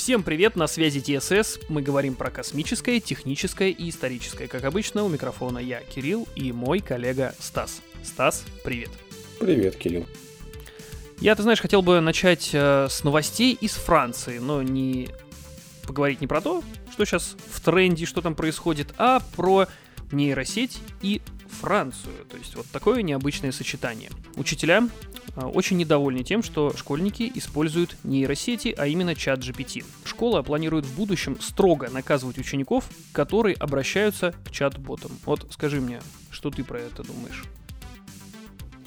Всем привет, на связи ТСС. Мы говорим про космическое, техническое и историческое. Как обычно, у микрофона я, Кирилл, и мой коллега Стас. Стас, привет. Привет, Кирилл. Я, ты знаешь, хотел бы начать э, с новостей из Франции, но не поговорить не про то, что сейчас в тренде, что там происходит, а про нейросеть и Францию. То есть вот такое необычное сочетание. Учителя очень недовольны тем, что школьники используют нейросети, а именно чат GPT. Школа планирует в будущем строго наказывать учеников, которые обращаются к чат-ботам. Вот скажи мне, что ты про это думаешь?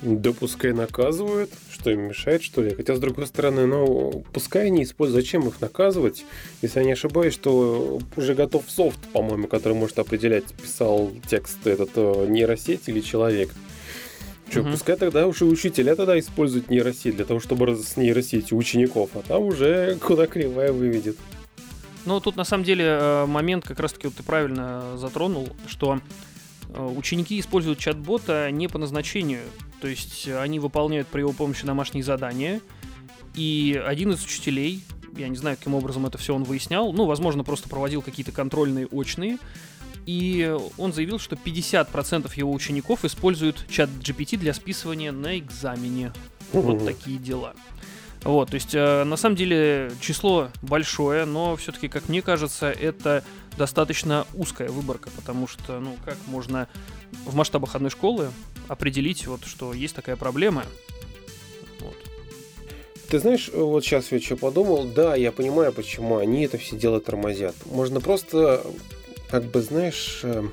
Да пускай наказывают, что им мешает, что ли. Хотя, с другой стороны, ну, пускай они используют, зачем их наказывать, если я не ошибаюсь, что уже готов софт, по-моему, который может определять, писал текст этот э, нейросеть или человек. Что, угу. пускай тогда уже учителя тогда используют нейросеть для того, чтобы с нейросетью учеников, а там уже куда кривая выведет. Ну, тут на самом деле э, момент как раз-таки вот ты правильно затронул, что Э, ученики используют чат-бота не по назначению, то есть они выполняют при его помощи домашние задания, и один из учителей, я не знаю, каким образом это все он выяснял, ну, возможно, просто проводил какие-то контрольные очные, и он заявил, что 50% его учеников используют чат GPT для списывания на экзамене. Вот такие дела. Вот, то есть, э, на самом деле, число большое, но все-таки, как мне кажется, это достаточно узкая выборка, потому что, ну, как можно в масштабах одной школы определить, вот, что есть такая проблема. Вот. Ты знаешь, вот сейчас я что подумал, да, я понимаю, почему они это все дело тормозят. Можно просто, как бы, знаешь, э,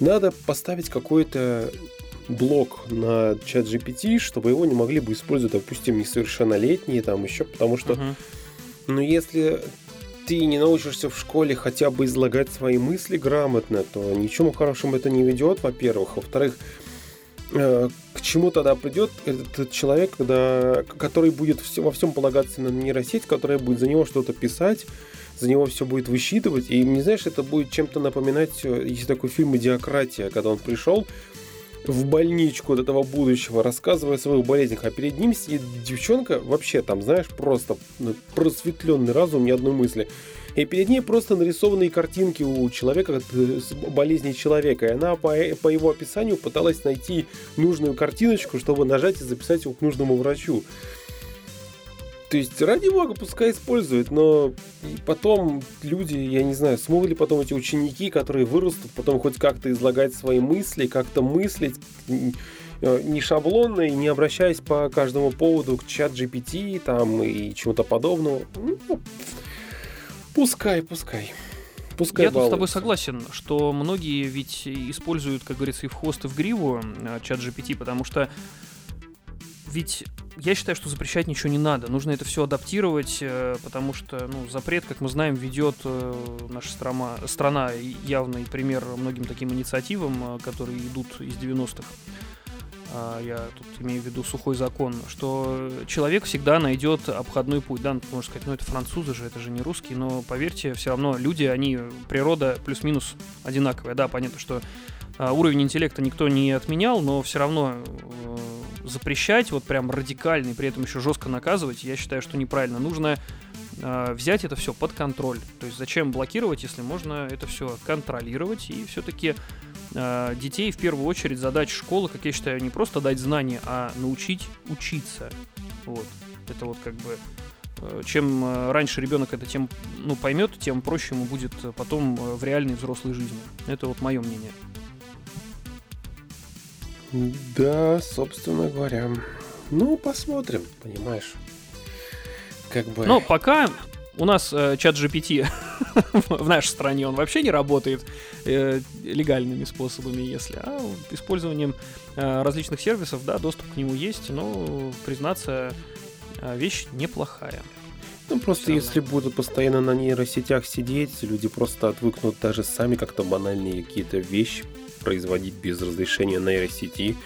надо поставить какой-то блок на чат GPT, чтобы его не могли бы использовать, допустим, несовершеннолетние там еще, потому что, uh-huh. ну, если ты не научишься в школе хотя бы излагать свои мысли грамотно, то ничему хорошему это не ведет, во-первых. Во-вторых, к чему тогда придет этот человек, когда, который будет во всем полагаться на нейросеть, которая будет за него что-то писать, за него все будет высчитывать. И, не знаешь, это будет чем-то напоминать, э, есть такой фильм «Идиократия», когда он пришел, в больничку от этого будущего, рассказывая о своих болезнях, а перед ним сидит девчонка, вообще там, знаешь, просто ну, просветленный разум, ни одной мысли. И перед ней просто нарисованные картинки у человека э, с болезнью человека. И она по, по его описанию пыталась найти нужную картиночку, чтобы нажать и записать его к нужному врачу. То есть, ради бога, пускай используют, но потом люди, я не знаю, смогут ли потом эти ученики, которые вырастут, потом хоть как-то излагать свои мысли, как-то мыслить э, не шаблонно и не обращаясь по каждому поводу к чат GPT там и чему-то подобного. Ну, пускай, пускай. Пускай Я балуются. тут с тобой согласен, что многие ведь используют, как говорится, и в хвост, и в гриву э, чат GPT, потому что ведь я считаю, что запрещать ничего не надо. Нужно это все адаптировать, э, потому что ну, запрет, как мы знаем, ведет э, наша страна, страна явный пример многим таким инициативам, которые идут из 90-х. А, я тут имею в виду сухой закон, что человек всегда найдет обходной путь. Да, можно сказать, ну это французы же, это же не русские, но поверьте, все равно люди, они, природа плюс-минус одинаковая. Да, понятно, что а, уровень интеллекта никто не отменял, но все равно запрещать, вот прям радикально и при этом еще жестко наказывать, я считаю, что неправильно. Нужно э, взять это все под контроль. То есть зачем блокировать, если можно это все контролировать и все-таки э, детей в первую очередь задача школы, как я считаю, не просто дать знания, а научить учиться. Вот. Это вот как бы э, чем э, раньше ребенок это тем ну, поймет, тем проще ему будет потом э, в реальной взрослой жизни. Это вот мое мнение. Да, собственно говоря. Ну, посмотрим, понимаешь. Как бы... Ну, пока у нас э, чат GPT в нашей стране, он вообще не работает э, легальными способами, если, а использованием э, различных сервисов, да, доступ к нему есть, но, признаться, э, вещь неплохая. Ну, просто Все если равно. будут постоянно на нейросетях сидеть, люди просто отвыкнут даже сами как-то банальные какие-то вещи производить без разрешения нейросети.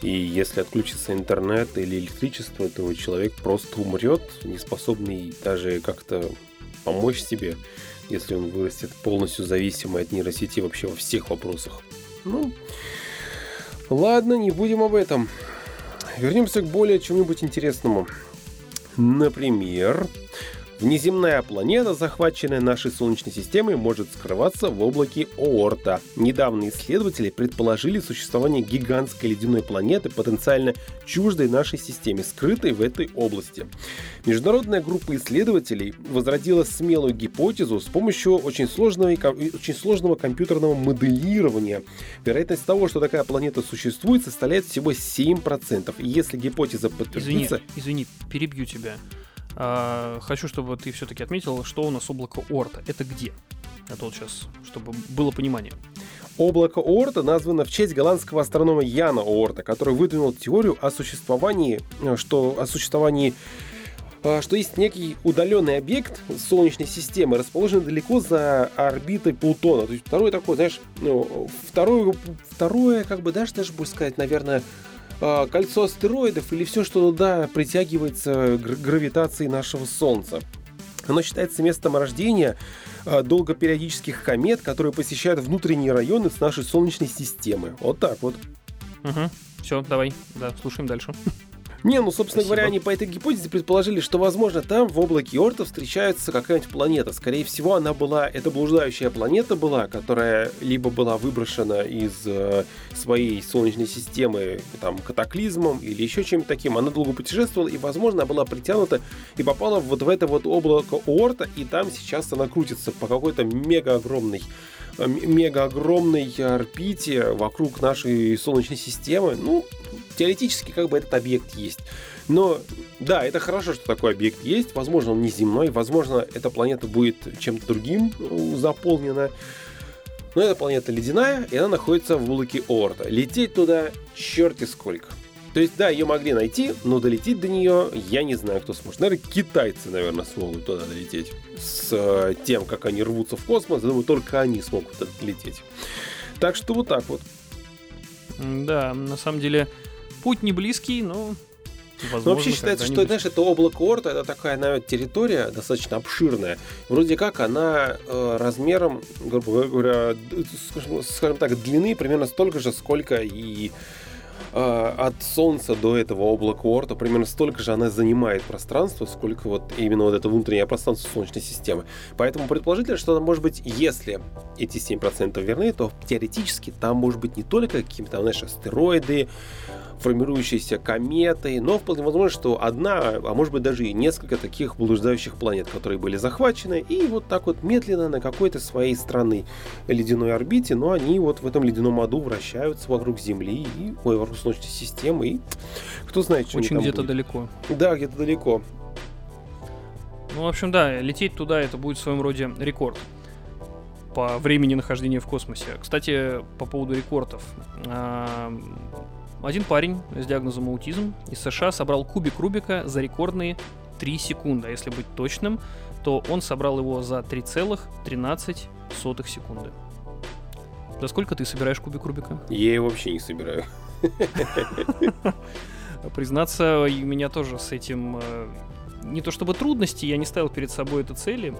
И если отключится интернет или электричество, то человек просто умрет, не способный даже как-то помочь себе, если он вырастет полностью зависимый от нейросети вообще во всех вопросах. Ну, ладно, не будем об этом. Вернемся к более чему-нибудь интересному. Например, Внеземная планета, захваченная нашей Солнечной системой, может скрываться в облаке Оорта. Недавно исследователи предположили существование гигантской ледяной планеты, потенциально чуждой нашей системе, скрытой в этой области. Международная группа исследователей возродила смелую гипотезу с помощью очень сложного, очень сложного компьютерного моделирования. Вероятность того, что такая планета существует, составляет всего 7%. И если гипотеза подтвердится... Извини, извини, перебью тебя. А, хочу, чтобы ты все-таки отметил, что у нас облако Орта. Это где? Это вот сейчас, чтобы было понимание. Облако Оорта названо в честь голландского астронома Яна Оорта, который выдвинул теорию о существовании, э, что о существовании э, что есть некий удаленный объект Солнечной системы, расположенный далеко за орбитой Плутона. То есть второй такой, знаешь, ну, второе, второе, как бы даже, даже будет сказать, наверное, а, кольцо астероидов или все, что туда притягивается гравитацией нашего Солнца. Оно считается местом рождения а, долгопериодических комет, которые посещают внутренние районы с нашей Солнечной системы. Вот так вот. Угу. Все, давай, да, слушаем дальше. Не, ну, собственно Спасибо. говоря, они по этой гипотезе предположили, что, возможно, там в облаке Орта встречается какая-нибудь планета. Скорее всего, она была, это блуждающая планета была, которая либо была выброшена из э, своей Солнечной системы там, катаклизмом или еще чем-то таким. Она долго путешествовала, и, возможно, была притянута и попала вот в это вот облако Орта, и там сейчас она крутится по какой-то мега огромной мега огромной орбите вокруг нашей Солнечной системы. Ну, теоретически как бы этот объект есть. Но да, это хорошо, что такой объект есть. Возможно, он не земной, возможно, эта планета будет чем-то другим э, заполнена. Но эта планета ледяная, и она находится в облаке Орта. Лететь туда черти сколько. То есть, да, ее могли найти, но долететь до нее я не знаю, кто сможет. Наверное, китайцы, наверное, смогут туда долететь. С э, тем, как они рвутся в космос, думаю, только они смогут лететь. Так что вот так вот. Да, на самом деле, путь не близкий, но Возможно, Но вообще считается, что знаешь, это облако Орта, это такая, наверное, территория достаточно обширная. Вроде как она э, размером, грубо говоря, скажем, скажем так, длины примерно столько же, сколько и э, от Солнца до этого облака Орта примерно столько же она занимает пространство, сколько вот именно вот это внутреннее пространство Солнечной системы. Поэтому предположительно, что может быть, если эти 7% верны, то теоретически там может быть не только какие-то, знаешь, астероиды, формирующиеся кометой, но вполне возможно, что одна, а может быть даже и несколько таких блуждающих планет, которые были захвачены, и вот так вот медленно на какой-то своей страны ледяной орбите, но они вот в этом ледяном аду вращаются вокруг Земли, и, ой, вокруг Солнечной системы, и кто знает, что Очень где-то далеко. Да, где-то далеко. Ну, в общем, да, лететь туда это будет в своем роде рекорд по времени нахождения в космосе. Кстати, по поводу рекордов. Один парень с диагнозом аутизм из США собрал кубик Рубика за рекордные 3 секунды. А если быть точным, то он собрал его за 3,13 секунды. За сколько ты собираешь кубик Рубика? Я его вообще не собираю. Признаться, у меня тоже с этим э, не то чтобы трудности, я не ставил перед собой это цели,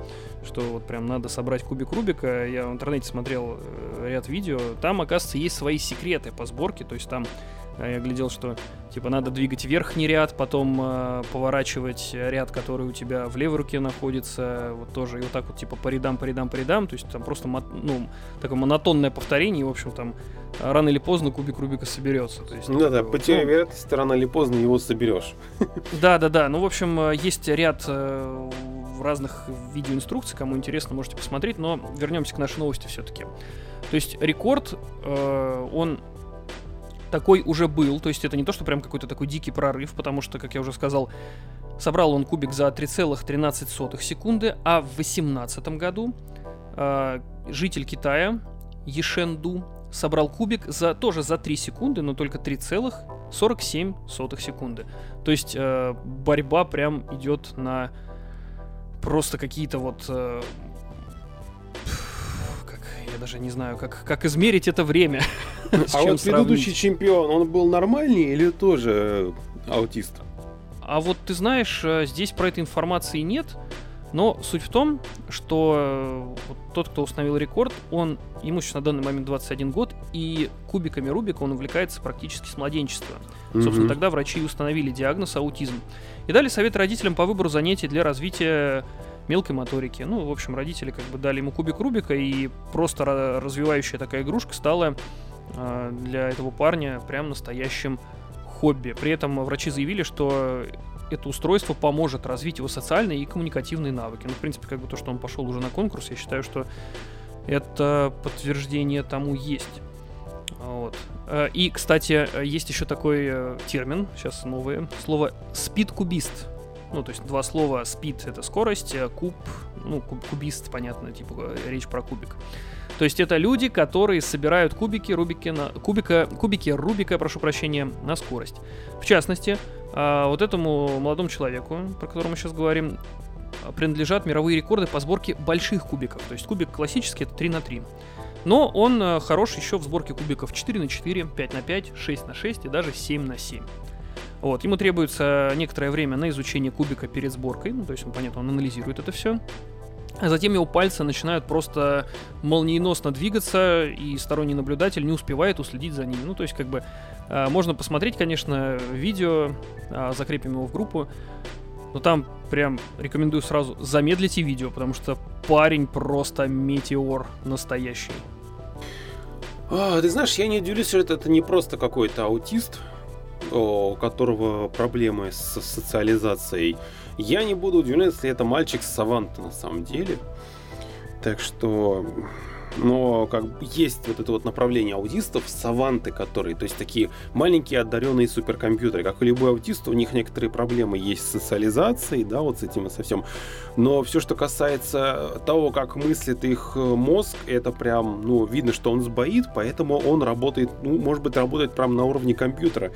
что вот прям надо собрать кубик Рубика. Я в интернете смотрел э, ряд видео. Там, оказывается, есть свои секреты по сборке, то есть там я глядел, что типа надо двигать верхний ряд, потом э, поворачивать ряд, который у тебя в левой руке находится, вот тоже и вот так вот типа по рядам, по рядам, по рядам, то есть там просто ну такое монотонное повторение, и, в общем там рано или поздно кубик Рубика соберется. То есть, ну да, да, потеря ну, вероятности рано или поздно его соберешь. Да, да, да. Ну в общем э, есть ряд э, разных видеоинструкций, кому интересно, можете посмотреть, но вернемся к нашей новости все-таки. То есть рекорд, э, он такой уже был, то есть это не то, что прям какой-то такой дикий прорыв, потому что, как я уже сказал, собрал он кубик за 3,13 секунды, а в 2018 году э, житель Китая Ешенду собрал кубик за тоже за 3 секунды, но только 3,47 секунды. То есть э, борьба прям идет на просто какие-то вот э, я даже не знаю, как, как измерить это время. А вот предыдущий чемпион, он был нормальный или тоже аутист? А вот ты знаешь, э, здесь про этой информации нет. Но суть в том, что э, тот, кто установил рекорд, он, ему сейчас на данный момент 21 год, и кубиками Рубика он увлекается практически с младенчества. Mm-hmm. Собственно, тогда врачи установили диагноз аутизм. И дали совет родителям по выбору занятий для развития мелкой моторики. Ну, в общем, родители как бы дали ему кубик Рубика, и просто развивающая такая игрушка стала э, для этого парня прям настоящим хобби. При этом врачи заявили, что это устройство поможет развить его социальные и коммуникативные навыки. Ну, в принципе, как бы то, что он пошел уже на конкурс, я считаю, что это подтверждение тому есть. Вот. Э, и, кстати, есть еще такой э, термин, сейчас новое слово спид-кубист. Ну, то есть два слова спид это скорость, а куб, ну, куб, кубист, понятно, типа речь про кубик. То есть это люди, которые собирают кубики, рубики на, кубика, кубики Рубика, прошу прощения, на скорость. В частности, а, вот этому молодому человеку, про которого мы сейчас говорим, принадлежат мировые рекорды по сборке больших кубиков. То есть кубик классический это 3 на 3. Но он э, хорош еще в сборке кубиков 4 на 4, 5 на 5, 6 на 6 и даже 7 на 7. Вот, ему требуется некоторое время на изучение кубика перед сборкой, ну, то есть он, понятно, он анализирует это все. А затем его пальцы начинают просто молниеносно двигаться, и сторонний наблюдатель не успевает уследить за ними. Ну, то есть, как бы, э, можно посмотреть, конечно, видео, э, закрепим его в группу, но там прям рекомендую сразу замедлите видео, потому что парень просто метеор настоящий. А, ты знаешь, я не удивлюсь, что это, это не просто какой-то аутист, у которого проблемы с социализацией. Я не буду удивлен, если это мальчик с Саванта на самом деле. Так что но как есть вот это вот направление аутистов, саванты, которые, то есть такие маленькие одаренные суперкомпьютеры, как и любой аутист, у них некоторые проблемы есть с социализацией, да, вот с этим и со всем. Но все, что касается того, как мыслит их э, мозг, это прям, ну, видно, что он сбоит, поэтому он работает, ну, может быть, работает прям на уровне компьютера.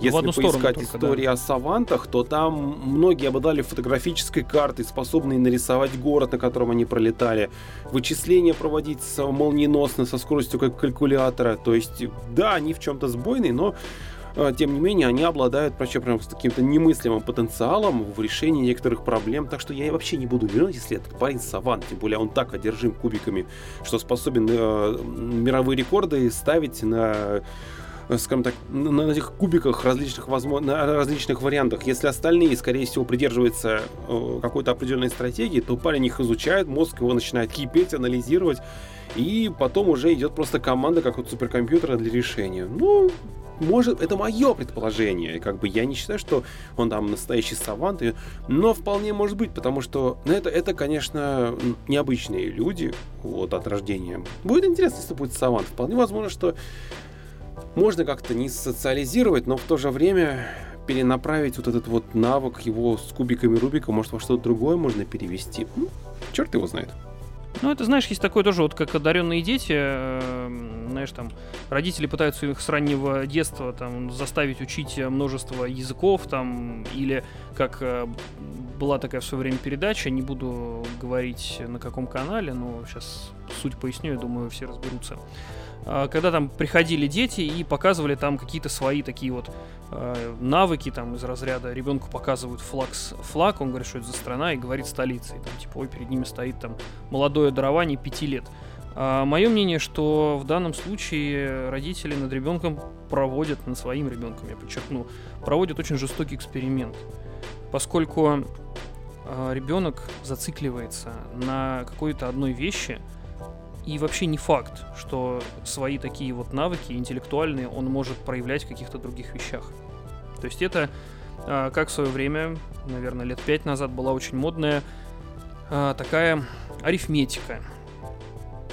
Ну, Если поискать только, истории да. о савантах, то там многие обладали фотографической картой, способные нарисовать город, на котором они пролетали, вычисления проводить молниеносно, со скоростью как калькулятора. То есть, да, они в чем-то сбойные, но тем не менее, они обладают вообще прям с каким-то немыслимым потенциалом в решении некоторых проблем. Так что я вообще не буду удивлен, если этот парень саван, тем более он так одержим кубиками, что способен э, мировые рекорды ставить на Э, скажем так, на этих кубиках различных, возможно, на различных вариантах. Если остальные, скорее всего, придерживаются э, какой-то определенной стратегии, то парень их изучает, мозг его начинает кипеть, анализировать, и потом уже идет просто команда, как вот суперкомпьютера для решения. Ну, может, это мое предположение. Как бы я не считаю, что он там настоящий савант, но вполне может быть, потому что ну, это, это, конечно, необычные люди вот, от рождения. Будет интересно, если будет савант. Вполне возможно, что можно как-то не социализировать, но в то же время перенаправить вот этот вот навык его с кубиками Рубика, может, во что-то другое можно перевести. Ну, черт его знает. Ну, это, знаешь, есть такое тоже, вот как одаренные дети, э, знаешь, там, родители пытаются их с раннего детства там заставить учить множество языков, там, или как э, была такая в свое время передача, не буду говорить на каком канале, но сейчас суть поясню, я думаю, все разберутся. А, когда там приходили дети и показывали там какие-то свои такие вот навыки там из разряда ребенку показывают флаг, флаг, он говорит, что это за страна, и говорит столица, и там типа, ой, перед ними стоит там молодое дарование пяти лет. А мое мнение, что в данном случае родители над ребенком проводят, над своим ребенком, я подчеркну, проводят очень жестокий эксперимент, поскольку э, ребенок зацикливается на какой-то одной вещи, и вообще не факт, что свои такие вот навыки интеллектуальные он может проявлять в каких-то других вещах. То есть это, а, как в свое время, наверное, лет пять назад была очень модная а, такая арифметика.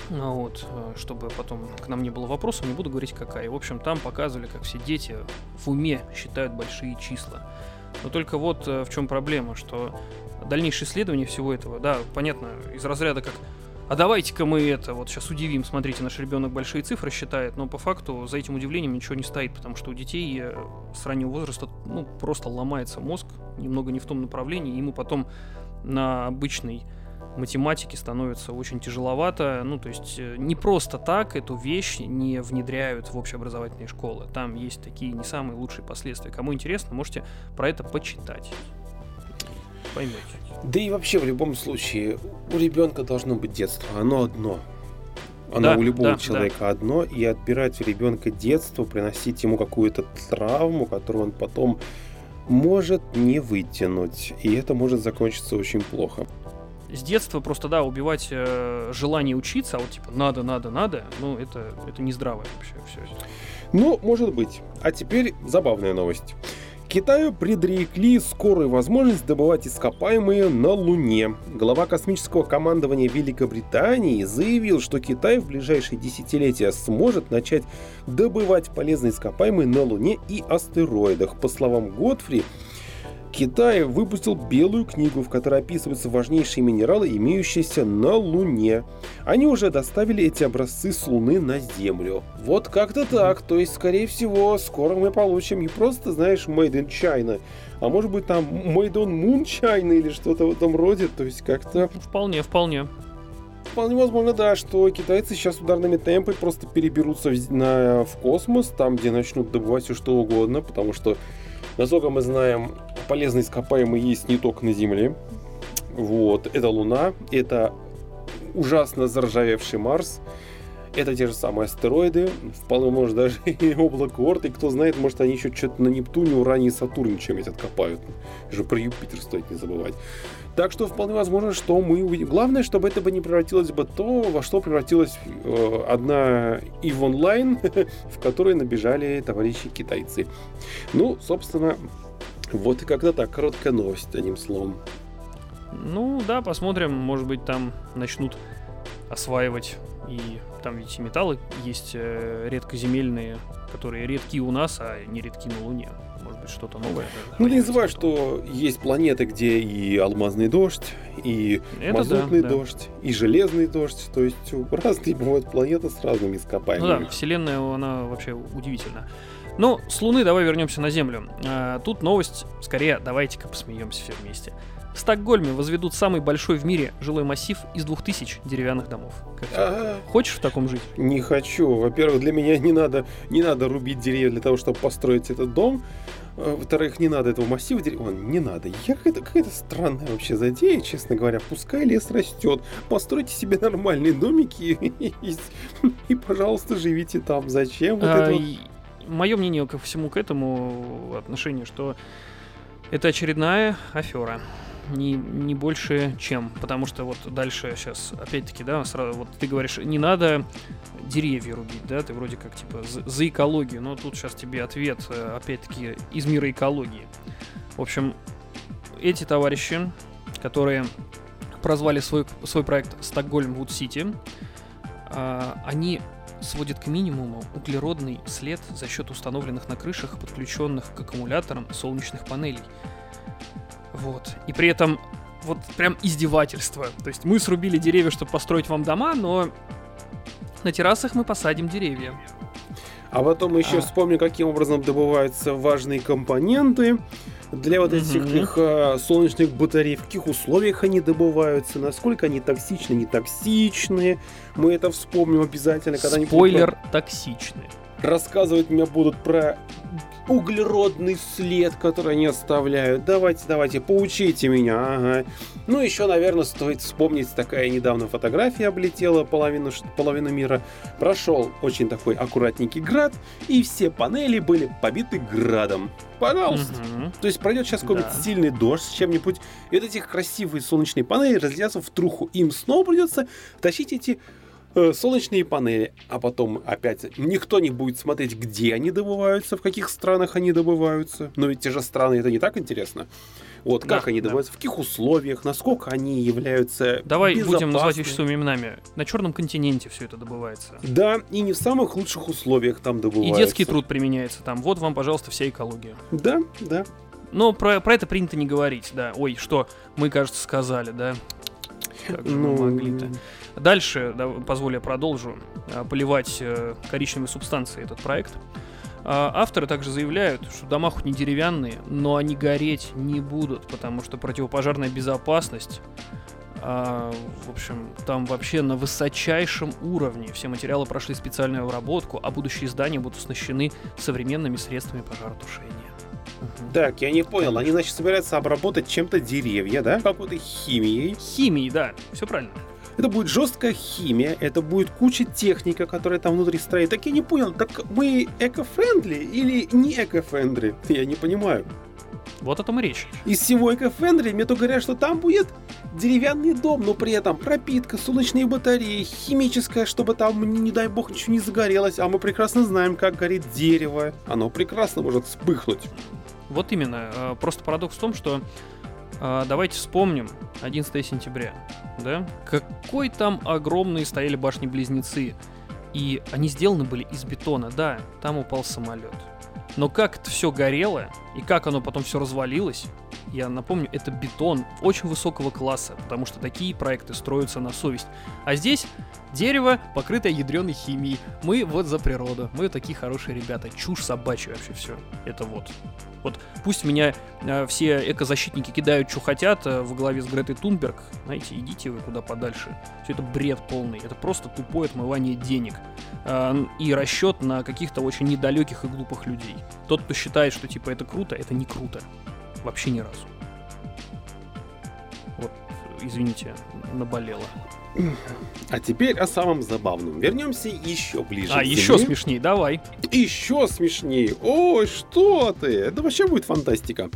Ну вот, а, чтобы потом к нам не было вопросов, не буду говорить какая. В общем, там показывали, как все дети в уме считают большие числа. Но только вот в чем проблема, что дальнейшее исследование всего этого, да, понятно, из разряда как а давайте-ка мы это вот сейчас удивим, смотрите, наш ребенок большие цифры считает, но по факту за этим удивлением ничего не стоит, потому что у детей э, с раннего возраста ну, просто ломается мозг, немного не в том направлении, ему потом на обычной математике становится очень тяжеловато. Ну, то есть э, не просто так эту вещь не внедряют в общеобразовательные школы. Там есть такие не самые лучшие последствия. Кому интересно, можете про это почитать. Поймете. Да и вообще в любом случае у ребенка должно быть детство, оно одно. Оно да, у любого да, человека да. одно, и отбирать у ребенка детство, приносить ему какую-то травму, которую он потом может не вытянуть, и это может закончиться очень плохо. С детства просто, да, убивать э, желание учиться, а вот типа надо, надо, надо, ну это, это не здраво вообще все. Ну, может быть. А теперь забавная новость. Китаю предрекли скорую возможность добывать ископаемые на Луне. Глава космического командования Великобритании заявил, что Китай в ближайшие десятилетия сможет начать добывать полезные ископаемые на Луне и астероидах. По словам Годфри, Китай выпустил белую книгу, в которой описываются важнейшие минералы, имеющиеся на Луне. Они уже доставили эти образцы с Луны на Землю. Вот как-то так. То есть, скорее всего, скоро мы получим не просто, знаешь, Made in China, а может быть там Made on Moon China или что-то в этом роде. То есть как-то... Вполне, вполне. Вполне возможно, да, что китайцы сейчас ударными темпами просто переберутся в, на, в космос, там, где начнут добывать все что угодно, потому что Насколько мы знаем, полезные ископаемые есть не только на Земле. Вот, это Луна, это ужасно заржавевший Марс, это те же самые астероиды, вполне может даже и облако Орт, и кто знает, может они еще что-то на Нептуне, Уране и Сатурне чем-нибудь откопают. Же про Юпитер стоит не забывать. Так что вполне возможно, что мы увидим. Главное, чтобы это бы не превратилось бы то, во что превратилась э, одна EVE онлайн, в которой набежали товарищи китайцы. Ну, собственно, вот и когда так, короткая новость, одним словом. Ну да, посмотрим, может быть там начнут осваивать и там ведь и металлы есть э, редкоземельные, которые редки у нас, а не редки на Луне быть, что-то новое. Ну, не забывай, что есть планеты, где и алмазный дождь, и Это мазутный да, дождь, да. и железный дождь. То есть разные бывают планеты с разными ископаемыми. Ну да, Вселенная, она вообще удивительна. Ну, с Луны давай вернемся на Землю. А, тут новость, скорее, давайте-ка посмеемся все вместе. В Стокгольме возведут самый большой в мире жилой массив из 2000 деревянных домов. Хочешь в таком жить? Не хочу. Во-первых, для меня не надо, не надо рубить деревья для того, чтобы построить этот дом. А, во-вторых, не надо этого массива деревьев. Не надо. Я какая-то, странная вообще затея, честно говоря. Пускай лес растет. Постройте себе нормальные домики и, и, и пожалуйста, живите там. Зачем вот а, это? Вот? Мое мнение ко всему к этому отношению, что это очередная афера не, не больше чем. Потому что вот дальше сейчас, опять-таки, да, сразу, вот ты говоришь, не надо деревья рубить, да, ты вроде как, типа, за, за экологию, но тут сейчас тебе ответ, э, опять-таки, из мира экологии. В общем, эти товарищи, которые прозвали свой, свой проект Стокгольм Вуд Сити, они сводят к минимуму углеродный след за счет установленных на крышах, подключенных к аккумуляторам солнечных панелей. Вот. И при этом вот прям издевательство. То есть мы срубили деревья, чтобы построить вам дома, но на террасах мы посадим деревья. А потом еще а. вспомню, каким образом добываются важные компоненты для вот этих угу. их а, солнечных батарей, в каких условиях они добываются, насколько они токсичны, не токсичны. Мы это вспомним обязательно, когда Спойлер, токсичны рассказывать мне будут про углеродный след, который они оставляют. Давайте, давайте, поучите меня. Ага. Ну, еще, наверное, стоит вспомнить, такая недавно фотография облетела половину, половину мира. Прошел очень такой аккуратненький град, и все панели были побиты градом. Пожалуйста. Угу. То есть пройдет сейчас какой-нибудь да. сильный дождь с чем-нибудь, и вот этих красивые солнечные панели разлетятся в труху. Им снова придется тащить эти солнечные панели, а потом опять никто не будет смотреть, где они добываются, в каких странах они добываются. Но ведь те же страны это не так интересно. Вот как да, они добываются, да. в каких условиях, насколько они являются Давай будем называть вещи своими именами. На черном континенте все это добывается. Да, и не в самых лучших условиях там добывается. И детский труд применяется там. Вот вам, пожалуйста, вся экология. Да, да. Но про, про это принято не говорить, да. Ой, что мы, кажется, сказали, да. Как же ну, мы могли-то. Дальше, да, позволь я продолжу, а, поливать э, коричневой субстанцией этот проект. А, авторы также заявляют, что дома хоть не деревянные, но они гореть не будут, потому что противопожарная безопасность а, в общем, там вообще на высочайшем уровне. Все материалы прошли специальную обработку, а будущие здания будут оснащены современными средствами пожаротушения. Так, я не понял. Конечно. Они, значит, собираются обработать чем-то деревья, да? Какой-то химией. Химией, да. Все правильно. Это будет жесткая химия, это будет куча техника, которая там внутри стоит. Так я не понял, так мы эко-френдли или не эко-френдли? Я не понимаю. Вот о том и речь. Из всего эко-френдли мне то говорят, что там будет деревянный дом, но при этом пропитка, солнечные батареи, химическая, чтобы там, не дай бог, ничего не загорелось. А мы прекрасно знаем, как горит дерево. Оно прекрасно может вспыхнуть. Вот именно. Э, просто парадокс в том, что э, давайте вспомним 11 сентября, да? Какой там огромные стояли башни-близнецы. И они сделаны были из бетона, да, там упал самолет. Но как это все горело, и как оно потом все развалилось, я напомню, это бетон очень высокого класса, потому что такие проекты строятся на совесть. А здесь дерево, покрытое ядреной химией. Мы вот за природу. Мы такие хорошие ребята. Чушь собачья вообще все. Это вот. Вот пусть меня э, все экозащитники кидают, что хотят, э, во главе с Гретой Тунберг. Знаете, идите вы куда подальше. Все это бред полный. Это просто тупое отмывание денег. Э, и расчет на каких-то очень недалеких и глупых людей. Тот, кто считает, что типа это круто, это не круто. Вообще ни разу. Вот, извините, наболело. А теперь о самом забавном. Вернемся еще ближе. А, еще смешнее, давай. Еще смешнее. Ой, что ты? Это вообще будет фантастика.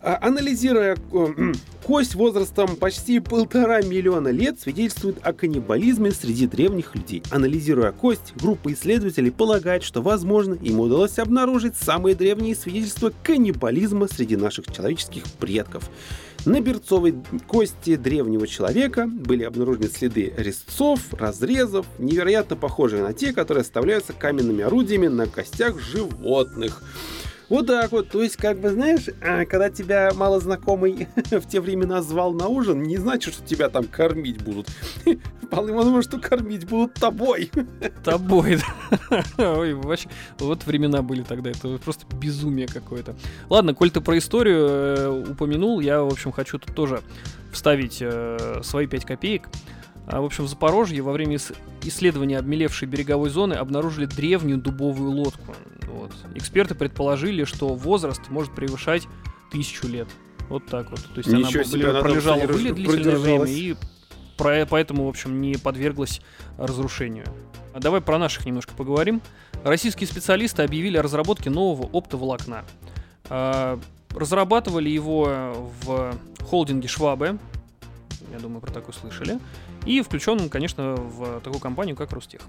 А, анализируя кость возрастом почти полтора миллиона лет, свидетельствует о каннибализме среди древних людей. Анализируя кость, группа исследователей полагает, что, возможно, им удалось обнаружить самые древние свидетельства каннибализма среди наших человеческих предков. На берцовой кости древнего человека были обнаружены следы резцов, разрезов, невероятно похожие на те, которые оставляются каменными орудиями на костях животных. Вот так вот. То есть, как бы, знаешь, а, когда тебя малознакомый в те времена звал на ужин, не значит, что тебя там кормить будут. Вполне возможно, что кормить будут тобой. Тобой, да. Ой, вообще, вот времена были тогда. Это просто безумие какое-то. Ладно, коль ты про историю э, упомянул, я, в общем, хочу тут тоже вставить э, свои 5 копеек. А, в общем, в Запорожье во время исследования обмелевшей береговой зоны обнаружили древнюю дубовую лодку. Вот. Эксперты предположили, что возраст может превышать тысячу лет. Вот так вот. То есть Ничего она себе, пролежала в длительное время и про, поэтому, в общем, не подверглась разрушению. А давай про наших немножко поговорим. Российские специалисты объявили о разработке нового оптоволокна. А, разрабатывали его в холдинге Швабе. Я думаю, про такое слышали и включен, конечно, в такую компанию, как Ростех.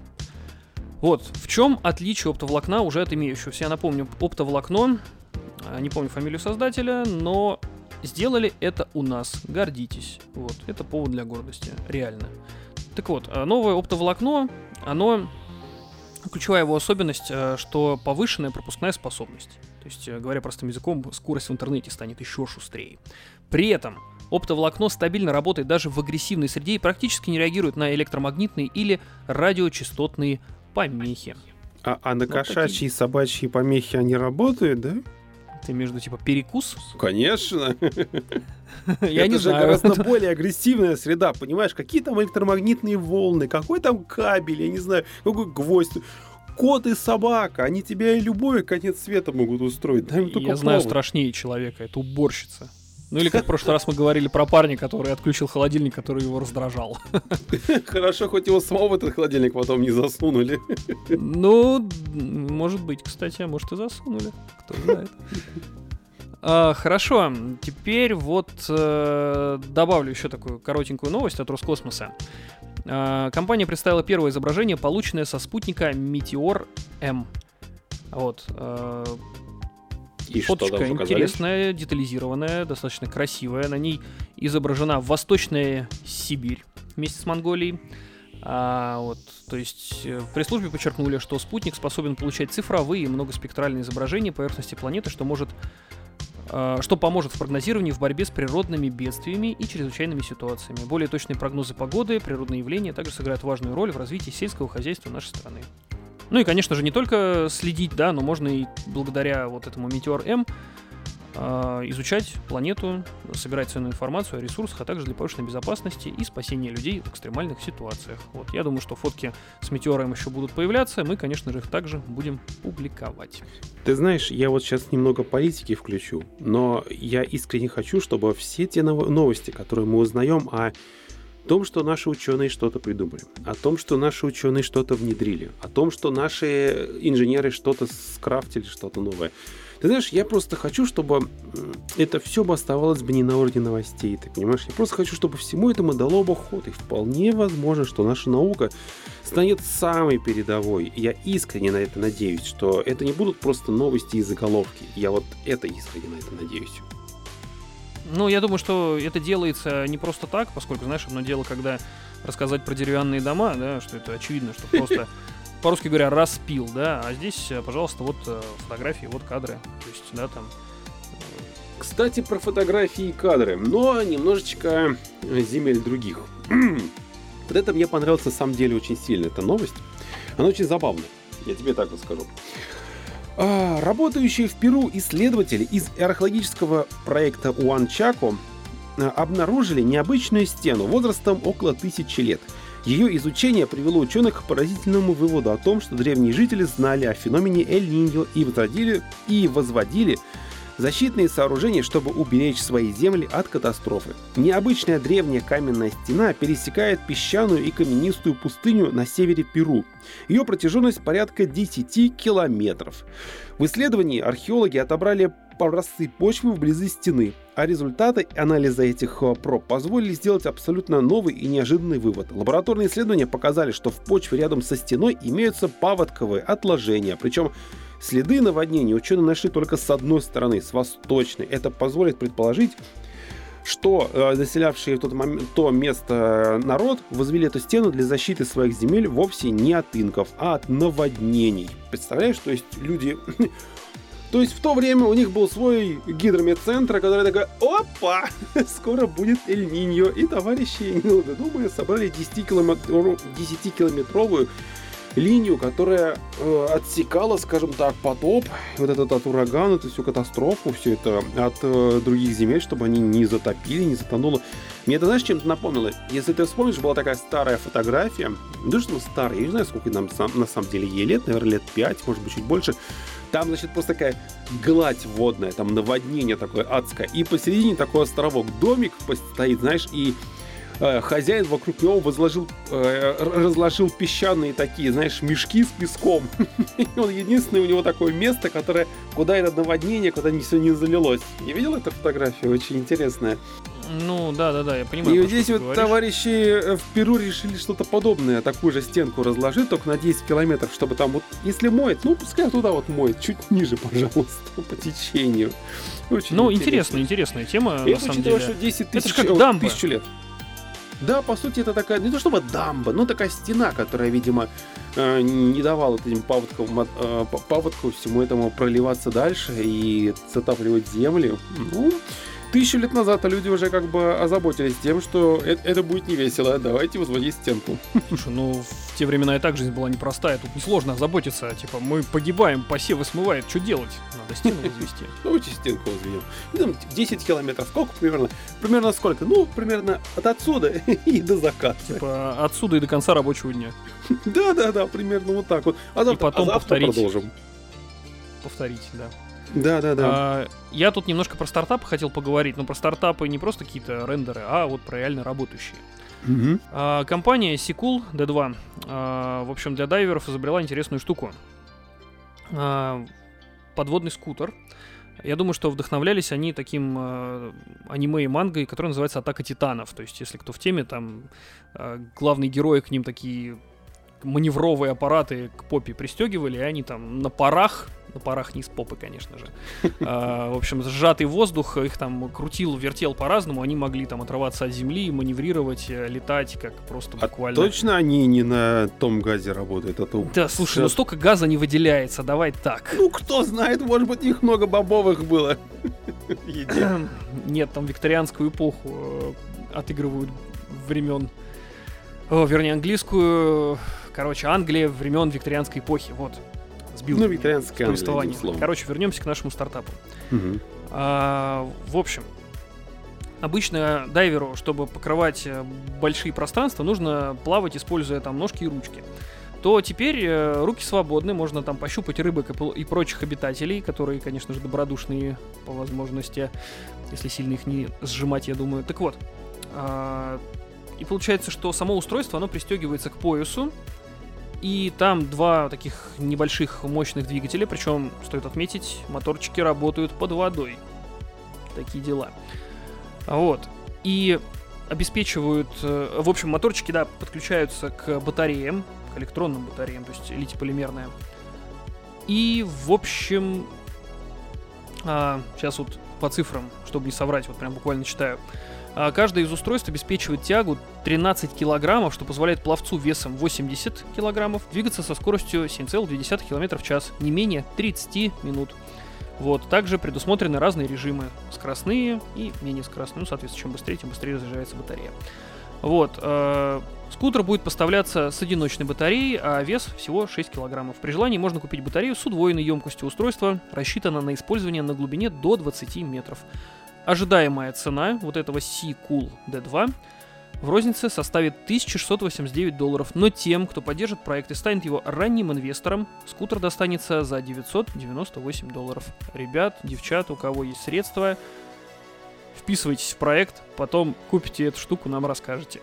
Вот, в чем отличие оптоволокна уже от имеющегося? Я напомню, оптоволокно, а, не помню фамилию создателя, но сделали это у нас. Гордитесь. Вот, это повод для гордости, реально. Так вот, а, новое оптоволокно, оно ключевая его особенность, а, что повышенная пропускная способность. То есть, э, говоря простым языком, скорость в интернете станет еще шустрее. При этом Оптоволокно стабильно работает даже в агрессивной среде и практически не реагирует на электромагнитные или радиочастотные помехи. А, а на вот кошачьи такие. и собачьи помехи они работают, да? Ты между типа перекус? Конечно. Я не знаю. Это же гораздо более агрессивная среда, понимаешь? Какие там электромагнитные волны, какой там кабель, я не знаю, какой гвоздь кот и собака, они тебя и любой конец света могут устроить. Я знаю страшнее человека, это уборщица. Ну или как в прошлый раз мы говорили про парня, который отключил холодильник, который его раздражал. Хорошо, хоть его самого в этот холодильник потом не засунули. Ну, может быть, кстати, а может и засунули. Кто знает. А, хорошо, теперь вот э, добавлю еще такую коротенькую новость от Роскосмоса. Э, компания представила первое изображение, полученное со спутника Meteor M. Вот. Э, и Фоточка интересная, детализированная, достаточно красивая. На ней изображена Восточная Сибирь вместе с Монголией. А, вот, то есть э, в пресс-службе подчеркнули, что спутник способен получать цифровые и многоспектральные изображения поверхности планеты, что может э, что поможет в прогнозировании в борьбе с природными бедствиями и чрезвычайными ситуациями. Более точные прогнозы погоды, природные явления также сыграют важную роль в развитии сельского хозяйства нашей страны. Ну и, конечно же, не только следить, да, но можно и благодаря вот этому Meteor M э, изучать планету, собирать ценную информацию о ресурсах, а также для повышенной безопасности и спасения людей в экстремальных ситуациях. Вот, я думаю, что фотки с метеором еще будут появляться, мы, конечно же, их также будем публиковать. Ты знаешь, я вот сейчас немного политики включу, но я искренне хочу, чтобы все те новости, которые мы узнаем о том, что наши ученые что-то придумали, о том, что наши ученые что-то внедрили, о том, что наши инженеры что-то скрафтили, что-то новое. Ты знаешь, я просто хочу, чтобы это все бы оставалось бы не на уровне новостей, ты понимаешь? Я просто хочу, чтобы всему этому дало бы ход. И вполне возможно, что наша наука станет самой передовой. Я искренне на это надеюсь, что это не будут просто новости и заголовки. Я вот это искренне на это надеюсь. Ну, я думаю, что это делается не просто так, поскольку, знаешь, одно дело, когда рассказать про деревянные дома, да, что это очевидно, что просто по-русски говоря, распил, да, а здесь, э, пожалуйста, вот э, фотографии, вот кадры, то есть, да, там... Э, Кстати, про фотографии и кадры, но немножечко земель других. вот это мне понравилось на самом деле очень сильно, эта новость. Она очень забавная, я тебе так вот скажу. А, работающие в Перу исследователи из археологического проекта Уанчако обнаружили необычную стену возрастом около тысячи лет – ее изучение привело ученых к поразительному выводу о том, что древние жители знали о феномене Эль-Ниньо и и возводили защитные сооружения, чтобы уберечь свои земли от катастрофы. Необычная древняя каменная стена пересекает песчаную и каменистую пустыню на севере Перу. Ее протяженность порядка 10 километров. В исследовании археологи отобрали образцы почвы вблизи стены, а результаты анализа этих э, проб позволили сделать абсолютно новый и неожиданный вывод. Лабораторные исследования показали, что в почве рядом со стеной имеются паводковые отложения, причем следы наводнения ученые нашли только с одной стороны, с восточной. Это позволит предположить, что э, заселявшие в тот момент, то место э, народ возвели эту стену для защиты своих земель вовсе не от инков, а от наводнений. Представляешь, то есть люди То есть в то время у них был свой гидрометцентр, который такой, опа, скоро будет Эль-Ниньо. И товарищи, недолго думая, собрали 10-километровую 10 линию, которая э, отсекала, скажем так, потоп, вот этот от урагана, эту всю катастрофу, все это от э, других земель, чтобы они не затопили, не затонуло. Мне это, знаешь, чем-то напомнило? Если ты вспомнишь, была такая старая фотография, да что старая, я не знаю, сколько нам на самом деле ей лет, наверное, лет 5, может быть, чуть больше, там, значит, просто такая гладь водная, там наводнение такое адское. И посередине такой островок, домик стоит, знаешь, и хозяин вокруг него возложил, э, разложил песчаные такие, знаешь, мешки с песком. И он единственное у него такое место, которое, куда это наводнение, куда не все не залилось. Я видел эту фотографию, очень интересная. Ну, да, да, да, я понимаю. И вот здесь вот говоришь. товарищи э, в Перу решили что-то подобное, такую же стенку разложить, только на 10 километров, чтобы там вот, если моет, ну, пускай туда вот моет, чуть ниже, пожалуйста, по течению. Очень ну, интересная, интересная тема, и на самом деле. что 10 тысяч, это как дамба. тысячу лет. Да, по сути, это такая, не то чтобы дамба, но такая стена, которая, видимо, э, не давала этим паводкам, э, паводку всему этому проливаться дальше и затапливать землю. Ну, тысячу лет назад а люди уже как бы озаботились тем, что это, это будет не весело, давайте возводить стенку. Слушай, ну в те времена и так жизнь была непростая, тут несложно озаботиться, типа мы погибаем, посевы смывает, что делать? Надо стену возвести. Давайте стенку возведем. Ну, 10 километров, сколько примерно? Примерно сколько? Ну, примерно от отсюда и до заката. Типа отсюда и до конца рабочего дня. Да-да-да, примерно вот так вот. А завтра, и потом а повторить. продолжим. Повторить, да. Да, да, да. А, я тут немножко про стартапы хотел поговорить, но про стартапы не просто какие-то рендеры, а вот про реально работающие. Угу. А, компания Seacool D2, а, в общем, для дайверов изобрела интересную штуку. А, подводный скутер. Я думаю, что вдохновлялись они таким э, аниме и мангой, который называется «Атака титанов». То есть, если кто в теме, там э, главные герои к ним такие маневровые аппараты к попе пристегивали, и они там на парах на парах не с попы, конечно же. А, в общем, сжатый воздух, их там крутил, вертел по-разному, они могли там отрываться от земли, маневрировать, э, летать, как просто а буквально. А точно они не на том газе работают? Это... Да, слушай, Сейчас... ну столько газа не выделяется, давай так. Ну, кто знает, может быть, их много бобовых было. Нет, там викторианскую эпоху э, отыгрывают времен о, вернее, английскую, короче, Англия времен викторианской эпохи, вот сбил ну, викторианское повествование. Короче, вернемся к нашему стартапу. Угу. А, в общем, обычно дайверу, чтобы покрывать э, большие пространства, нужно плавать, используя там ножки и ручки то теперь э, руки свободны, можно там пощупать рыбок и, и прочих обитателей, которые, конечно же, добродушные по возможности, если сильно их не сжимать, я думаю. Так вот, э, и получается, что само устройство, оно пристегивается к поясу, и там два таких небольших мощных двигателя, причем, стоит отметить, моторчики работают под водой. Такие дела. Вот. И обеспечивают... Э, в общем, моторчики, да, подключаются к батареям, к электронным батареям, то есть литий-полимерные. И, в общем... А, сейчас вот по цифрам, чтобы не соврать, вот прям буквально читаю. А, каждое из устройств обеспечивает тягу 13 килограммов, что позволяет пловцу весом 80 килограммов двигаться со скоростью 7,2 км в час, не менее 30 минут. Вот. Также предусмотрены разные режимы. Скоростные и менее скоростные. Ну, соответственно, чем быстрее, тем быстрее заряжается батарея. Вот. Э, скутер будет поставляться с одиночной батареей, а вес всего 6 килограммов. При желании можно купить батарею с удвоенной емкостью устройства, рассчитана на использование на глубине до 20 метров. Ожидаемая цена вот этого C-Cool D2 в рознице составит 1689 долларов, но тем, кто поддержит проект и станет его ранним инвестором, скутер достанется за 998 долларов. Ребят, девчат, у кого есть средства, вписывайтесь в проект, потом купите эту штуку, нам расскажете.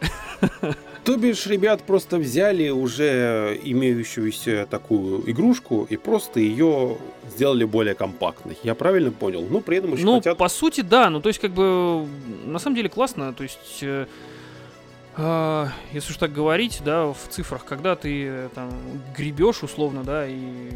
То бишь, ребят просто взяли уже имеющуюся такую игрушку и просто ее сделали более компактной. Я правильно понял? Ну, при этом еще ну, хотят... по сути, да. Ну, то есть, как бы, на самом деле классно. То есть, э, э, если уж так говорить, да, в цифрах, когда ты э, там гребешь условно, да, и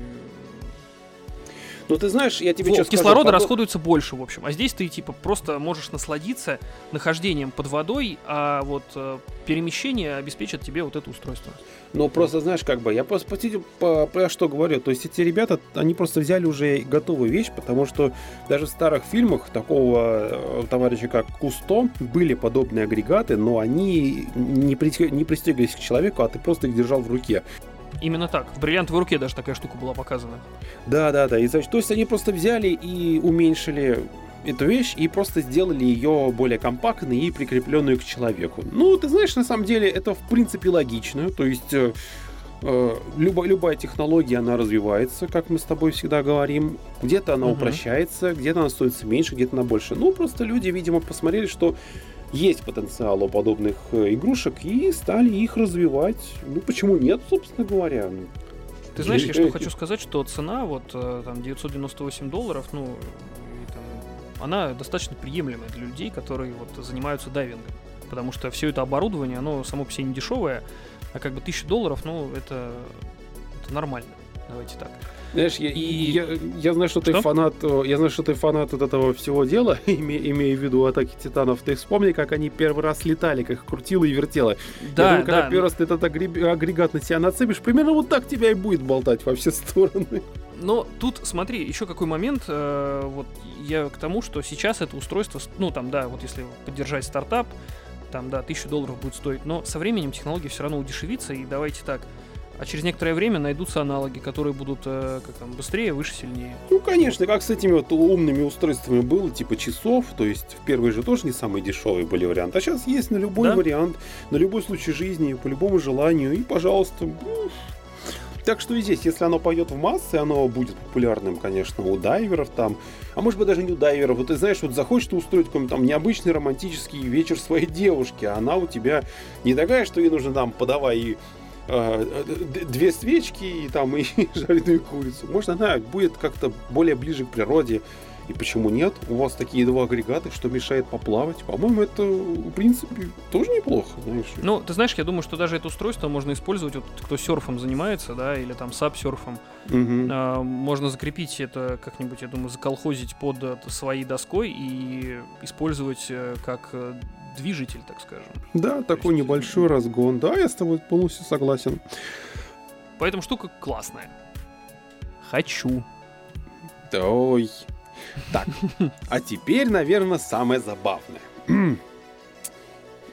ну, ты знаешь, я тебе вот, сейчас Кислорода скажу, расходуется больше, в общем. А здесь ты, типа, просто можешь насладиться нахождением под водой, а вот э, перемещение обеспечит тебе вот это устройство. Ну, просто, знаешь, как бы, я просто, по, по, по что говорю, то есть эти ребята, они просто взяли уже готовую вещь, потому что даже в старых фильмах такого э, товарища, как Кусто, были подобные агрегаты, но они не, при, не пристегивались к человеку, а ты просто их держал в руке. Именно так. В бриллиантовой руке даже такая штука была показана. Да, да, да. И, то есть они просто взяли и уменьшили эту вещь и просто сделали ее более компактной и прикрепленную к человеку. Ну, ты знаешь, на самом деле это в принципе логично. То есть э, э любая, любая технология, она развивается, как мы с тобой всегда говорим. Где-то она угу. упрощается, где-то она становится меньше, где-то она больше. Ну, просто люди, видимо, посмотрели, что есть потенциал у подобных э, игрушек и стали их развивать. Ну, почему нет, собственно говоря. Ты знаешь, я что хочу сказать, что цена вот э, там 998 долларов, ну, там, она достаточно приемлемая для людей, которые вот занимаются дайвингом. Потому что все это оборудование, оно само по себе не дешевое, а как бы 1000 долларов, ну, это, это нормально. Давайте так. Знаешь, я, и... я, я знаю, что, что ты фанат, я знаю, что ты фанат вот этого всего дела, име, имея в виду атаки титанов. Ты вспомни, как они первый раз летали, как их крутило и вертело. Да, я думаю, когда да. первый раз ты этот агрегат на себя нацепишь, примерно вот так тебя и будет болтать во все стороны. Но тут, смотри, еще какой момент, э, вот я к тому, что сейчас это устройство, ну там, да, вот если поддержать стартап, там, да, тысячу долларов будет стоить, но со временем технология все равно удешевится, и давайте так, а через некоторое время найдутся аналоги, которые будут э, как там быстрее, выше, сильнее. Ну, конечно, как с этими вот умными устройствами было, типа часов, то есть в первые же тоже не самые дешевые были варианты, а сейчас есть на любой да? вариант, на любой случай жизни, по любому желанию, и, пожалуйста, ну, так что и здесь, если оно пойдет в массы, оно будет популярным, конечно, у дайверов там, а может быть даже не у дайверов. Вот ты знаешь, вот захочешь ты устроить какой-нибудь там необычный романтический вечер своей девушки, а она у тебя не такая, что ей нужно там подавай Э, две свечки и там и жареную курицу. Может, она будет как-то более ближе к природе. И почему нет? У вас такие два агрегата, что мешает поплавать. По-моему, это, в принципе, тоже неплохо, знаешь. Ну, ты знаешь, я думаю, что даже это устройство можно использовать, вот, кто серфом занимается, да, или там сап-серфом. Угу. А, можно закрепить это как-нибудь, я думаю, заколхозить под своей доской и использовать э, как э, движитель, так скажем. Да, То такой есть... небольшой разгон. Да, я с тобой полностью согласен. Поэтому штука классная. Хочу. Ой. Так, а теперь, наверное, самое забавное.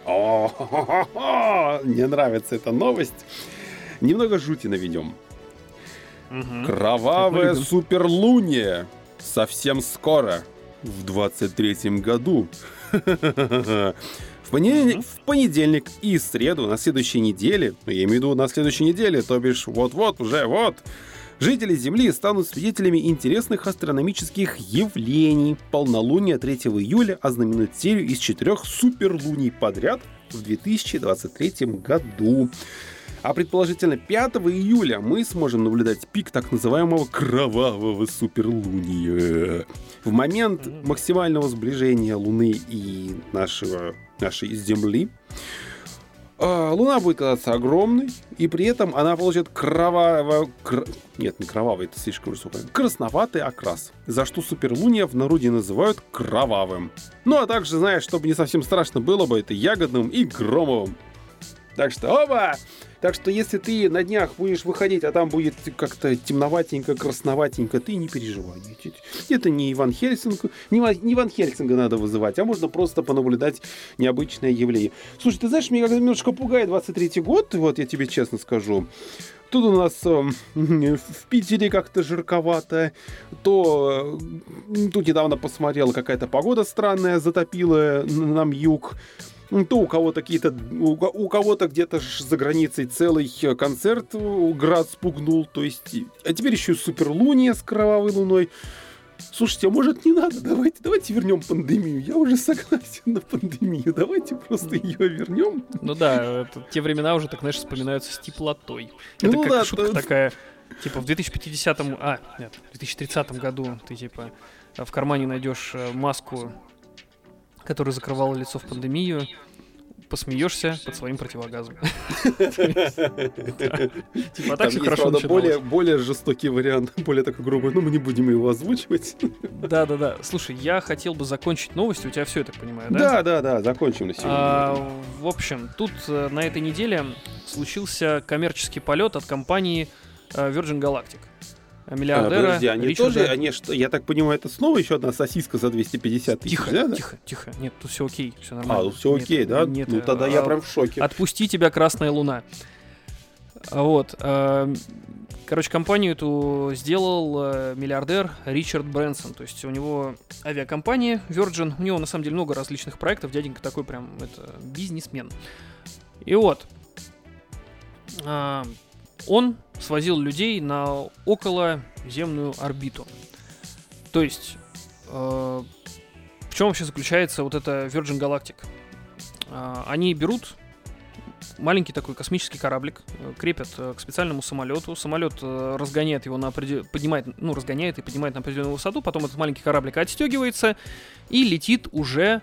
О, мне нравится эта новость. Немного жути наведем. Кровавая суперлуния совсем скоро в 23 году. В понедельник, в понедельник и среду на следующей неделе, ну, я имею в виду на следующей неделе, то бишь вот-вот, уже вот, жители Земли станут свидетелями интересных астрономических явлений. Полнолуние 3 июля ознаменует серию из четырех суперлуний подряд в 2023 году. А предположительно 5 июля мы сможем наблюдать пик так называемого кровавого суперлуния. В момент максимального сближения Луны и нашего, нашей Земли а, Луна будет казаться огромной, и при этом она получит кровавый... Кр... Нет, не кровавый, это слишком высокое. Красноватый окрас, за что суперлуния в народе называют кровавым. Ну а также, знаешь, чтобы не совсем страшно было бы, это ягодным и громовым. Так что, оба! Так что если ты на днях будешь выходить, а там будет как-то темноватенько, красноватенько, ты не переживай. Это не Иван Хельсинг, не, Иван Хельсинга надо вызывать, а можно просто понаблюдать необычное явление. Слушай, ты знаешь, меня как-то немножко пугает 23-й год, вот я тебе честно скажу. Тут у нас э, в Питере как-то жарковато, то э, тут недавно посмотрел, какая-то погода странная затопила нам юг. Ну, то у кого-то какие-то, у, кого-то где-то за границей целый э, концерт э, град спугнул, то есть, а теперь еще и суперлуния с кровавой луной. Слушайте, а может не надо? Давайте, давайте вернем пандемию. Я уже согласен на пандемию. Давайте просто ее вернем. Ну да, это, те времена уже, так знаешь, вспоминаются с теплотой. Это ну, как да, шутка да. такая. Типа в 2050, а, нет, в 2030 году ты типа в кармане найдешь э, маску который закрывал лицо в пандемию, посмеешься под своим противогазом. Типа так все хорошо более более жестокий вариант, более такой грубый, но мы не будем его озвучивать. Да-да-да. Слушай, я хотел бы закончить новость, у тебя все, я так понимаю, да? Да-да-да, закончим на сегодня. А, в общем, тут э, на этой неделе случился коммерческий полет от компании э, Virgin Galactic миллиардера. А, подожди, они Ричарда... тоже, они что, я так понимаю, это снова еще одна сосиска за 250 тысяч, тихо, да? Тихо, тихо, нет, тут все окей, все нормально. А, тут все окей, нет, да? Нет, ну тогда а, я прям в шоке. Отпусти тебя, Красная Луна. Вот. Э, короче, компанию эту сделал э, миллиардер Ричард Брэнсон. То есть у него авиакомпания Virgin. У него на самом деле много различных проектов. Дяденька такой прям это бизнесмен. И вот. Э, он свозил людей на околоземную орбиту. То есть, э, в чем вообще заключается вот это Virgin Galactic? Э, они берут маленький такой космический кораблик, э, крепят э, к специальному самолету. Самолет э, разгоняет его на определ... поднимает, ну, разгоняет и поднимает на определенную высоту. Потом этот маленький кораблик отстегивается и летит уже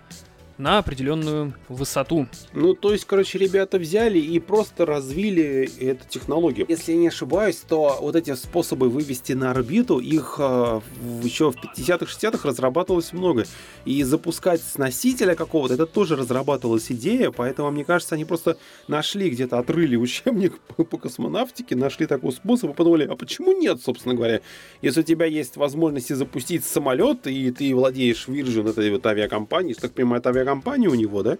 на определенную высоту. Ну, то есть, короче, ребята взяли и просто развили эту технологию. Если я не ошибаюсь, то вот эти способы вывести на орбиту, их э, еще в 50-х, 60-х разрабатывалось много. И запускать с носителя какого-то, это тоже разрабатывалась идея, поэтому, мне кажется, они просто нашли где-то, отрыли учебник по, по космонавтике, нашли такой способ и подумали, а почему нет, собственно говоря? Если у тебя есть возможность запустить самолет, и ты владеешь Virgin, этой вот авиакомпанией, так понимаю, это авиакомпания у него, да?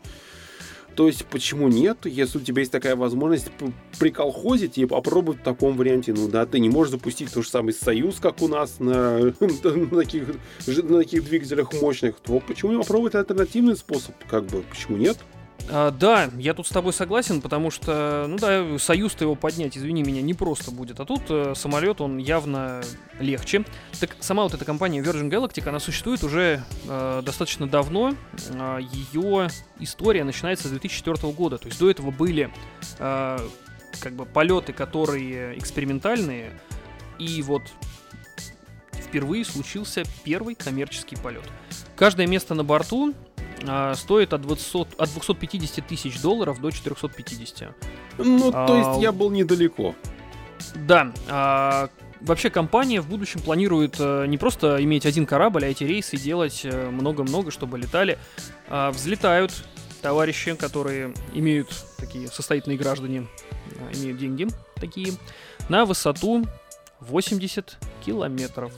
То есть, почему нет? Если у тебя есть такая возможность приколхозить и попробовать в таком варианте, ну да, ты не можешь запустить тот же самый Союз, как у нас на, на, таких, на таких двигателях мощных, то почему не попробовать альтернативный способ? Как бы, почему нет? А, да, я тут с тобой согласен, потому что, ну да, союз-то его поднять, извини меня, не просто будет. А тут э, самолет, он явно легче. Так сама вот эта компания Virgin Galactic, она существует уже э, достаточно давно. Э, а, ее история начинается с 2004 года. То есть до этого были э, как бы полеты, которые экспериментальные. И вот впервые случился первый коммерческий полет. Каждое место на борту стоит от, 200, от 250 тысяч долларов до 450. Ну, а, то есть я был недалеко. Да. А, вообще компания в будущем планирует а, не просто иметь один корабль, а эти рейсы делать э, много-много, чтобы летали. А, взлетают товарищи, которые имеют такие состоятельные граждане, а, имеют деньги такие, на высоту 80 километров.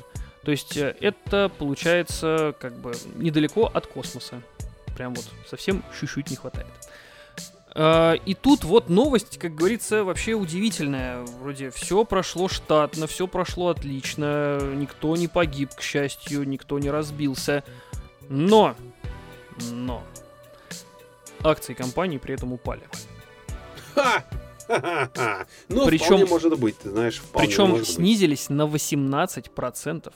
То есть э, это получается как бы недалеко от космоса прям вот совсем чуть-чуть не хватает. А, и тут вот новость, как говорится, вообще удивительная. Вроде все прошло штатно, все прошло отлично, никто не погиб, к счастью, никто не разбился. Но, но, акции компании при этом упали. Ха! Ну, причем, может быть, ты знаешь, Причем снизились быть. на 18%.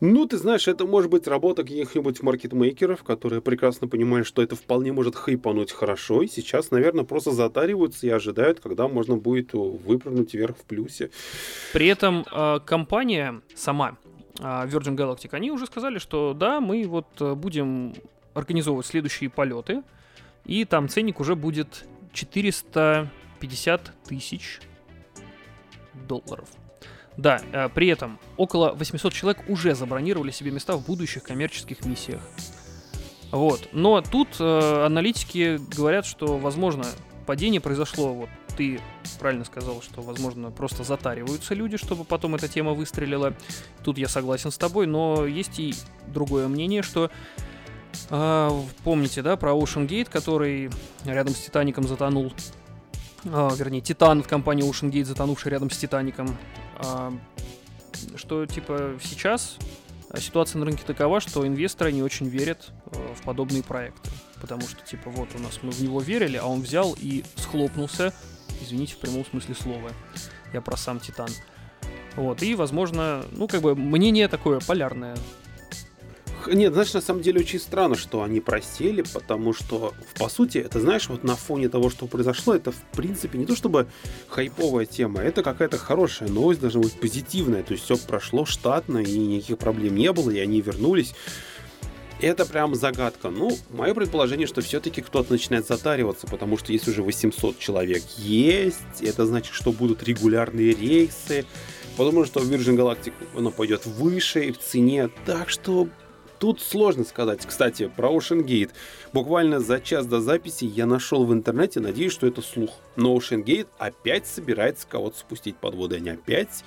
Ну, ты знаешь, это может быть работа каких-нибудь маркетмейкеров, которые прекрасно понимают, что это вполне может хайпануть хорошо, и сейчас, наверное, просто затариваются и ожидают, когда можно будет выпрыгнуть вверх в плюсе. При этом э, компания сама, э, Virgin Galactic, они уже сказали, что да, мы вот э, будем организовывать следующие полеты, и там ценник уже будет 450 тысяч долларов. Да, э, при этом около 800 человек уже забронировали себе места в будущих коммерческих миссиях. Вот. Но тут э, аналитики говорят, что, возможно, падение произошло, вот ты правильно сказал, что, возможно, просто затариваются люди, чтобы потом эта тема выстрелила. Тут я согласен с тобой, но есть и другое мнение, что э, помните, да, про Ocean Gate, который рядом с Титаником затонул. Э, вернее, Титан в компании Ocean Gate, затонувший рядом с Титаником. А, что типа сейчас ситуация на рынке такова, что инвесторы не очень верят э, в подобные проекты. Потому что, типа, вот у нас мы в него верили, а он взял и схлопнулся, извините, в прямом смысле слова. Я про сам Титан. Вот, и, возможно, ну, как бы, мнение такое полярное нет, знаешь, на самом деле очень странно, что они просели, потому что, по сути, это, знаешь, вот на фоне того, что произошло, это, в принципе, не то чтобы хайповая тема, это какая-то хорошая новость, должна быть позитивная, то есть все прошло штатно, и никаких проблем не было, и они вернулись. Это прям загадка. Ну, мое предположение, что все-таки кто-то начинает затариваться, потому что если уже 800 человек есть, это значит, что будут регулярные рейсы. Подумаю, что Virgin Galactic оно пойдет выше в цене. Так что Тут сложно сказать. Кстати, про Ocean Gate. Буквально за час до записи я нашел в интернете, надеюсь, что это слух. Но Ocean Gate опять собирается кого-то спустить под воду. Они опять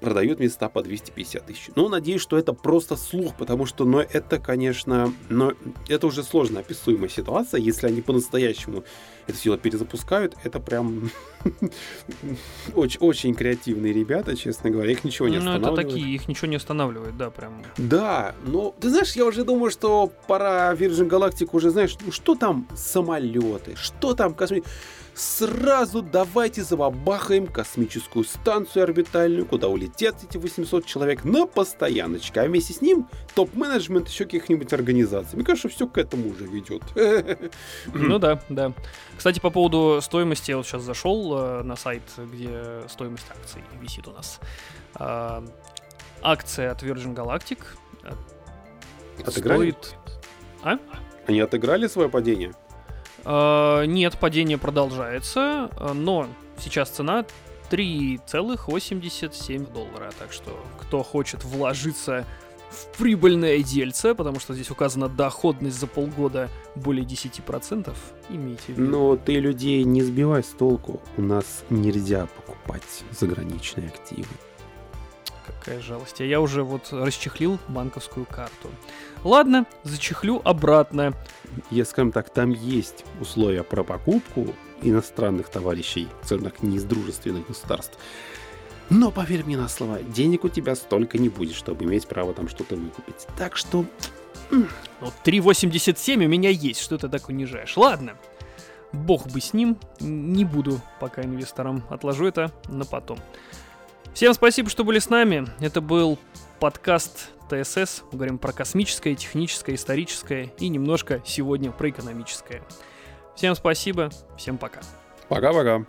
продают места по 250 тысяч. Но надеюсь, что это просто слух, потому что, но это, конечно, но это уже сложно описуемая ситуация, если они по-настоящему это все перезапускают, это прям очень, очень креативные ребята, честно говоря, их ничего не ну, останавливает. Ну, это такие, их ничего не останавливает, да, прям. Да, но, ты знаешь, я уже думаю, что пора Virgin Galactic уже, знаешь, ну что там самолеты, что там космические сразу давайте забабахаем космическую станцию орбитальную, куда улетят эти 800 человек на постояночке, а вместе с ним топ-менеджмент еще каких-нибудь организаций. Мне кажется, все к этому уже ведет. Ну да, да. Кстати, по поводу стоимости, я вот сейчас зашел э, на сайт, где стоимость акций висит у нас. Э, акция от Virgin Galactic э, Отыграли? стоит... А? Они отыграли свое падение? Э, нет, падение продолжается, э, но сейчас цена 3,87 доллара. Так что, кто хочет вложиться в прибыльное дельце, потому что здесь указана доходность за полгода более 10%, имейте в виду. Но ты людей не сбивай с толку. У нас нельзя покупать заграничные активы. Какая жалость. А я уже вот расчехлил банковскую карту. Ладно, зачехлю обратно. Я, скажем так, там есть условия про покупку иностранных товарищей, скажем так, не из дружественных государств. Но поверь мне на слово, денег у тебя столько не будет, чтобы иметь право там что-то выкупить. Так что... Вот 3.87 у меня есть, что ты так унижаешь. Ладно, бог бы с ним, не буду пока инвестором, отложу это на потом. Всем спасибо, что были с нами. Это был подкаст ТСС. Мы говорим про космическое, техническое, историческое и немножко сегодня про экономическое. Всем спасибо, всем пока. Пока-пока.